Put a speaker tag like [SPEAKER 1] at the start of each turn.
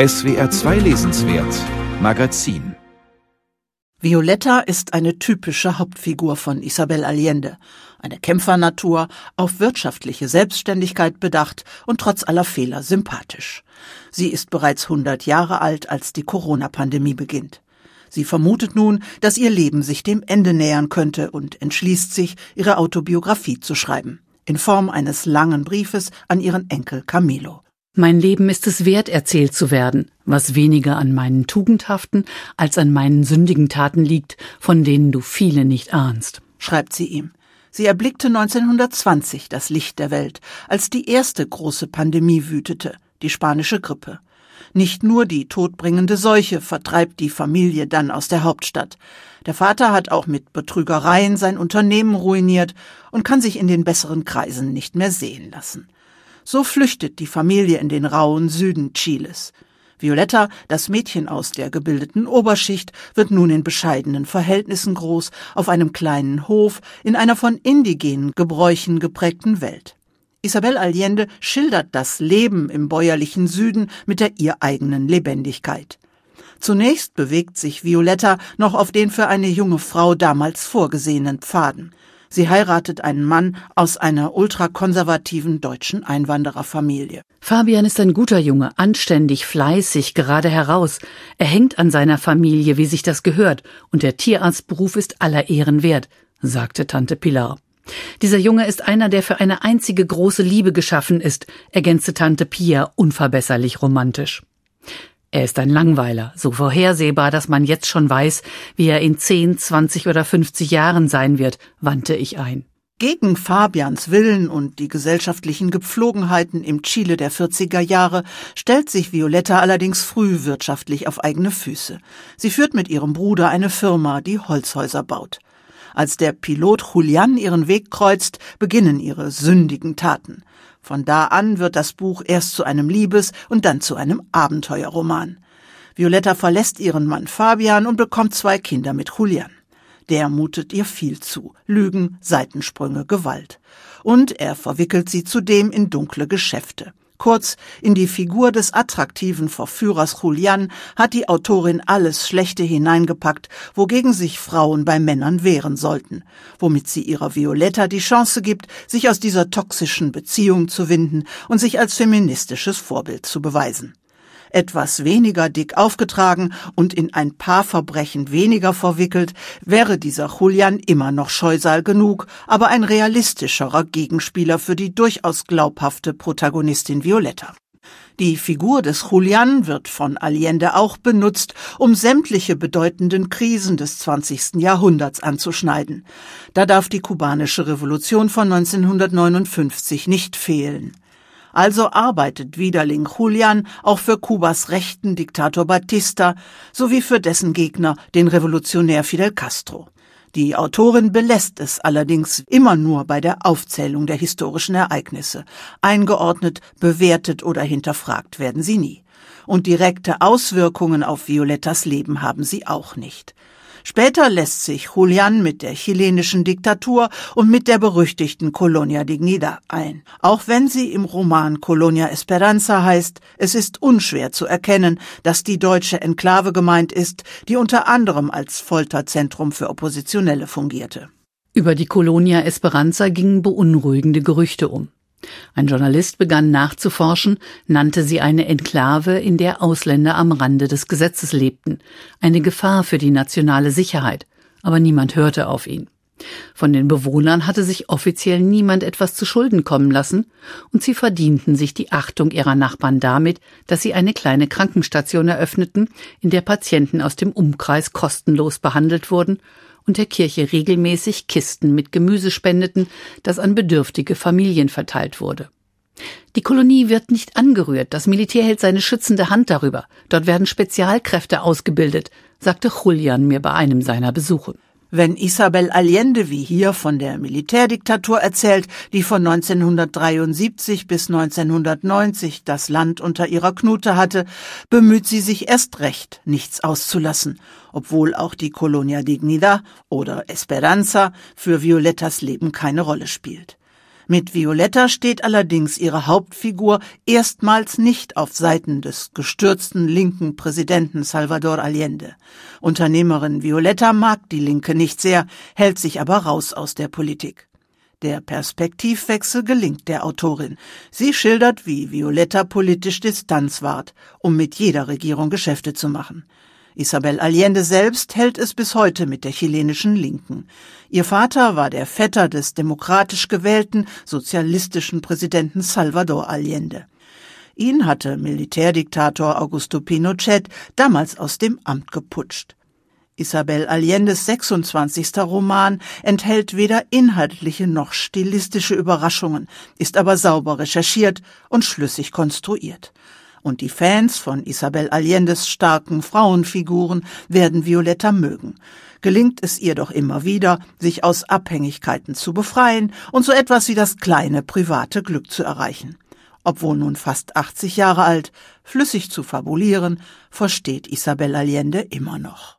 [SPEAKER 1] SWR 2 Lesenswert Magazin
[SPEAKER 2] Violetta ist eine typische Hauptfigur von Isabel Allende. Eine Kämpfernatur, auf wirtschaftliche Selbstständigkeit bedacht und trotz aller Fehler sympathisch. Sie ist bereits 100 Jahre alt, als die Corona-Pandemie beginnt. Sie vermutet nun, dass ihr Leben sich dem Ende nähern könnte und entschließt sich, ihre Autobiografie zu schreiben. In Form eines langen Briefes an ihren Enkel Camilo.
[SPEAKER 3] Mein Leben ist es wert, erzählt zu werden, was weniger an meinen tugendhaften als an meinen sündigen Taten liegt, von denen du viele nicht ahnst,
[SPEAKER 2] schreibt sie ihm. Sie erblickte 1920 das Licht der Welt, als die erste große Pandemie wütete, die spanische Grippe. Nicht nur die todbringende Seuche vertreibt die Familie dann aus der Hauptstadt. Der Vater hat auch mit Betrügereien sein Unternehmen ruiniert und kann sich in den besseren Kreisen nicht mehr sehen lassen. So flüchtet die Familie in den rauen Süden Chiles. Violetta, das Mädchen aus der gebildeten Oberschicht, wird nun in bescheidenen Verhältnissen groß, auf einem kleinen Hof, in einer von indigenen Gebräuchen geprägten Welt. Isabel Allende schildert das Leben im bäuerlichen Süden mit der ihr eigenen Lebendigkeit. Zunächst bewegt sich Violetta noch auf den für eine junge Frau damals vorgesehenen Pfaden. Sie heiratet einen Mann aus einer ultrakonservativen deutschen Einwandererfamilie.
[SPEAKER 3] Fabian ist ein guter Junge, anständig, fleißig, gerade heraus. Er hängt an seiner Familie, wie sich das gehört, und der Tierarztberuf ist aller Ehren wert, sagte Tante Pilar. Dieser Junge ist einer, der für eine einzige große Liebe geschaffen ist, ergänzte Tante Pia unverbesserlich romantisch. Er ist ein Langweiler, so vorhersehbar, dass man jetzt schon weiß, wie er in 10, 20 oder 50 Jahren sein wird, wandte ich ein.
[SPEAKER 2] Gegen Fabians Willen und die gesellschaftlichen Gepflogenheiten im Chile der 40er Jahre stellt sich Violetta allerdings früh wirtschaftlich auf eigene Füße. Sie führt mit ihrem Bruder eine Firma, die Holzhäuser baut. Als der Pilot Julian ihren Weg kreuzt, beginnen ihre sündigen Taten. Von da an wird das Buch erst zu einem Liebes- und dann zu einem Abenteuerroman. Violetta verlässt ihren Mann Fabian und bekommt zwei Kinder mit Julian. Der mutet ihr viel zu. Lügen, Seitensprünge, Gewalt. Und er verwickelt sie zudem in dunkle Geschäfte. Kurz, in die Figur des attraktiven Verführers Julian hat die Autorin alles Schlechte hineingepackt, wogegen sich Frauen bei Männern wehren sollten, womit sie ihrer Violetta die Chance gibt, sich aus dieser toxischen Beziehung zu winden und sich als feministisches Vorbild zu beweisen etwas weniger dick aufgetragen und in ein paar Verbrechen weniger verwickelt, wäre dieser Julian immer noch Scheusal genug, aber ein realistischerer Gegenspieler für die durchaus glaubhafte Protagonistin Violetta. Die Figur des Julian wird von Allende auch benutzt, um sämtliche bedeutenden Krisen des 20. Jahrhunderts anzuschneiden. Da darf die kubanische Revolution von 1959 nicht fehlen. Also arbeitet Widerling Julian auch für Kubas rechten Diktator Batista sowie für dessen Gegner, den Revolutionär Fidel Castro. Die Autorin belässt es allerdings immer nur bei der Aufzählung der historischen Ereignisse. Eingeordnet, bewertet oder hinterfragt werden sie nie. Und direkte Auswirkungen auf Violettas Leben haben sie auch nicht. Später lässt sich Julian mit der chilenischen Diktatur und mit der berüchtigten Colonia Dignidad ein. Auch wenn sie im Roman Colonia Esperanza heißt, es ist unschwer zu erkennen, dass die deutsche Enklave gemeint ist, die unter anderem als Folterzentrum für Oppositionelle fungierte.
[SPEAKER 3] Über die Colonia Esperanza gingen beunruhigende Gerüchte um. Ein Journalist begann nachzuforschen, nannte sie eine Enklave, in der Ausländer am Rande des Gesetzes lebten, eine Gefahr für die nationale Sicherheit, aber niemand hörte auf ihn. Von den Bewohnern hatte sich offiziell niemand etwas zu Schulden kommen lassen, und sie verdienten sich die Achtung ihrer Nachbarn damit, dass sie eine kleine Krankenstation eröffneten, in der Patienten aus dem Umkreis kostenlos behandelt wurden und der Kirche regelmäßig Kisten mit Gemüse spendeten, das an bedürftige Familien verteilt wurde. Die Kolonie wird nicht angerührt, das Militär hält seine schützende Hand darüber. Dort werden Spezialkräfte ausgebildet, sagte Julian mir bei einem seiner Besuche.
[SPEAKER 2] Wenn Isabel Allende wie hier von der Militärdiktatur erzählt, die von 1973 bis 1990 das Land unter ihrer Knute hatte, bemüht sie sich erst recht, nichts auszulassen, obwohl auch die Colonia Dignidad oder Esperanza für Violettas Leben keine Rolle spielt. Mit Violetta steht allerdings ihre Hauptfigur erstmals nicht auf Seiten des gestürzten linken Präsidenten Salvador Allende. Unternehmerin Violetta mag die Linke nicht sehr, hält sich aber raus aus der Politik. Der Perspektivwechsel gelingt der Autorin. Sie schildert, wie Violetta politisch Distanz wahrt, um mit jeder Regierung Geschäfte zu machen. Isabel Allende selbst hält es bis heute mit der chilenischen Linken. Ihr Vater war der Vetter des demokratisch gewählten sozialistischen Präsidenten Salvador Allende. Ihn hatte Militärdiktator Augusto Pinochet damals aus dem Amt geputscht. Isabel Allendes 26. Roman enthält weder inhaltliche noch stilistische Überraschungen, ist aber sauber recherchiert und schlüssig konstruiert und die Fans von Isabel Allendes starken Frauenfiguren werden Violetta mögen. Gelingt es ihr doch immer wieder, sich aus Abhängigkeiten zu befreien und so etwas wie das kleine private Glück zu erreichen. Obwohl nun fast 80 Jahre alt, flüssig zu fabulieren, versteht Isabel Allende immer noch.